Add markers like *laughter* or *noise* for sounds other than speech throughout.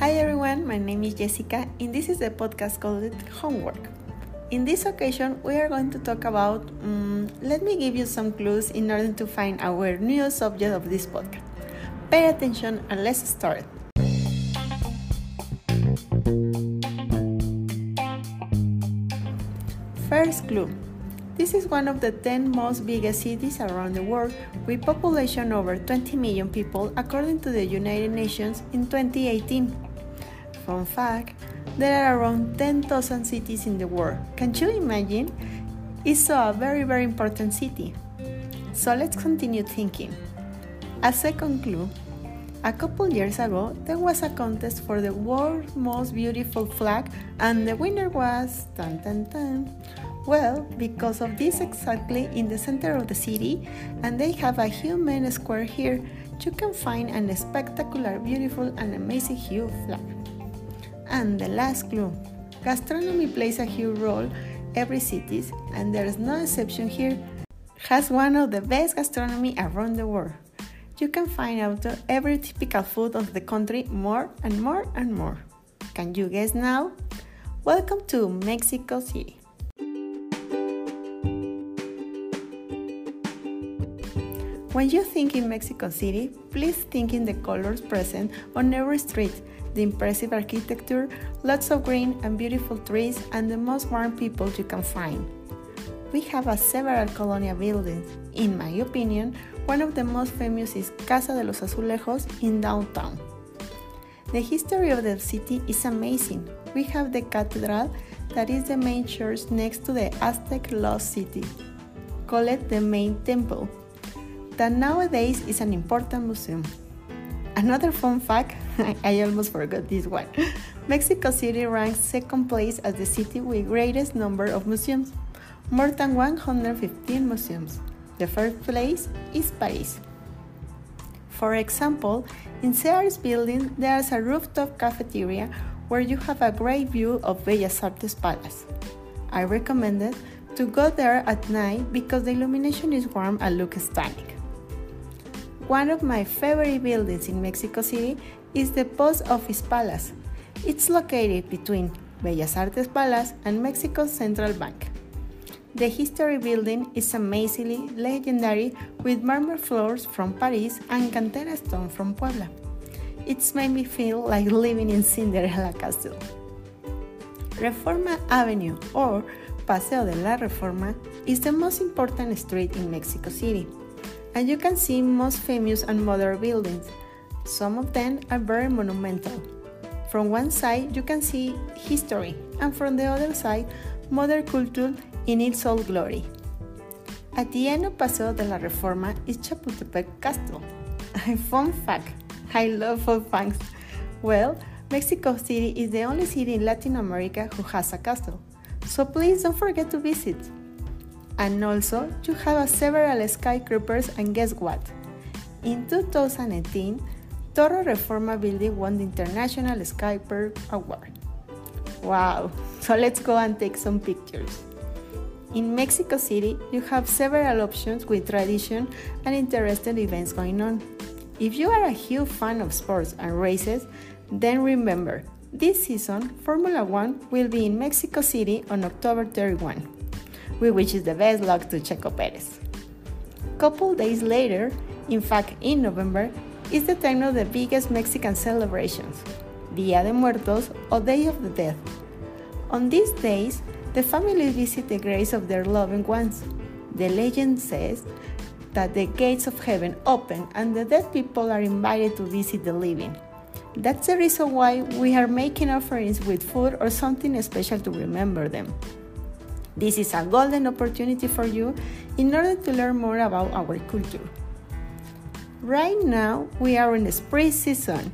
Hi everyone, my name is Jessica, and this is the podcast called Homework. In this occasion, we are going to talk about. Um, let me give you some clues in order to find our new subject of this podcast. Pay attention and let's start. First clue this is one of the 10 most biggest cities around the world with population over 20 million people according to the United Nations in 2018. Fun fact, there are around 10,000 cities in the world. Can you imagine? It's a very very important city. So let's continue thinking. A second clue. A couple years ago, there was a contest for the world's most beautiful flag, and the winner was tan tan tan well, because of this exactly in the center of the city, and they have a human square here, you can find a spectacular, beautiful, and amazing huge flag. And the last clue gastronomy plays a huge role every city, and there is no exception here, has one of the best gastronomy around the world. You can find out every typical food of the country more and more and more. Can you guess now? Welcome to Mexico City. When you think in Mexico City, please think in the colors present on every street, the impressive architecture, lots of green and beautiful trees, and the most warm people you can find. We have a several colonial buildings. In my opinion, one of the most famous is Casa de los Azulejos in downtown. The history of the city is amazing. We have the cathedral that is the main church next to the Aztec lost city. Call it the main temple that nowadays is an important museum. Another fun fact, *laughs* I almost forgot this one. Mexico City ranks second place as the city with greatest number of museums, more than 115 museums. The first place is Paris. For example, in Sears building there's a rooftop cafeteria where you have a great view of Bellas Artes Palace. I recommend it to go there at night because the illumination is warm and looks stunning. One of my favorite buildings in Mexico City is the Post Office Palace. It's located between Bellas Artes Palace and Mexico's Central Bank. The history building is amazingly legendary with marble floors from Paris and cantera stone from Puebla. It's made me feel like living in Cinderella Castle. Reforma Avenue or Paseo de la Reforma is the most important street in Mexico City and you can see most famous and modern buildings. Some of them are very monumental. From one side, you can see history, and from the other side, modern culture in its old glory. At the end of Paseo de la Reforma is Chapultepec Castle. *laughs* Fun fact I love fun facts. Well, Mexico City is the only city in Latin America who has a castle, so please don't forget to visit. And also, you have several skyscrapers and guess what? In 2018, Torre Reforma building won the International Skyscraper Award. Wow, *laughs* so let's go and take some pictures. In Mexico City, you have several options with tradition and interesting events going on. If you are a huge fan of sports and races, then remember, this season, Formula One will be in Mexico City on October 31 we wish the best luck to Checo Perez. Couple days later, in fact in November, is the time of the biggest Mexican celebrations, Dia de Muertos or Day of the Dead. On these days, the families visit the graves of their loved ones. The legend says that the gates of heaven open and the dead people are invited to visit the living. That's the reason why we are making offerings with food or something special to remember them. This is a golden opportunity for you in order to learn more about our culture. Right now, we are in the spring season.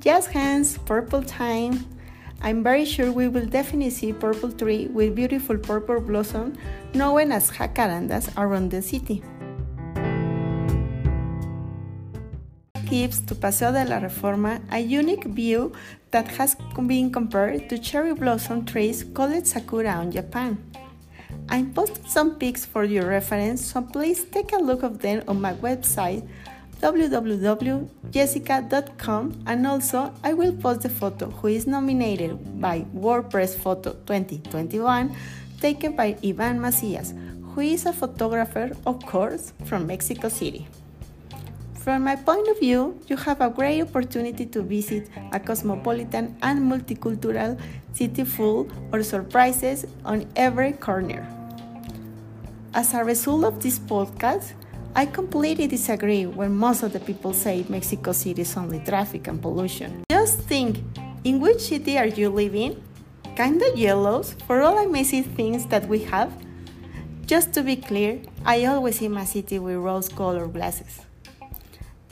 Just hands, purple time. I'm very sure we will definitely see purple tree with beautiful purple blossom known as jacarandas around the city. gives to Paseo de la Reforma a unique view that has been compared to cherry blossom trees called sakura in Japan. I posted some pics for your reference, so please take a look of them on my website www.jessica.com and also I will post the photo who is nominated by World Press Photo 2021 taken by Ivan Macias, who is a photographer, of course, from Mexico City. From my point of view, you have a great opportunity to visit a cosmopolitan and multicultural city full of surprises on every corner. As a result of this podcast, I completely disagree when most of the people say Mexico City is only traffic and pollution. Just think, in which city are you living? Kinda jealous for all amazing things that we have? Just to be clear, I always see my city with rose colored glasses.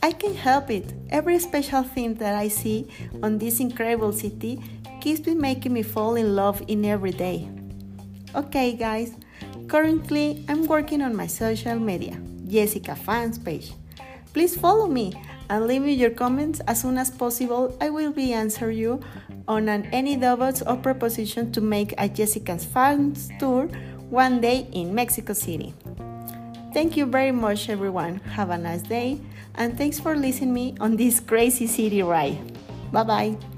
I can't help it. Every special thing that I see on this incredible city keeps me making me fall in love in every day. Okay, guys, Currently, I'm working on my social media, Jessica Fans page. Please follow me and leave me your comments as soon as possible. I will be answering you on an any doubts or proposition to make a Jessica's Fans tour one day in Mexico City. Thank you very much, everyone. Have a nice day, and thanks for listening me on this crazy city ride. Bye bye.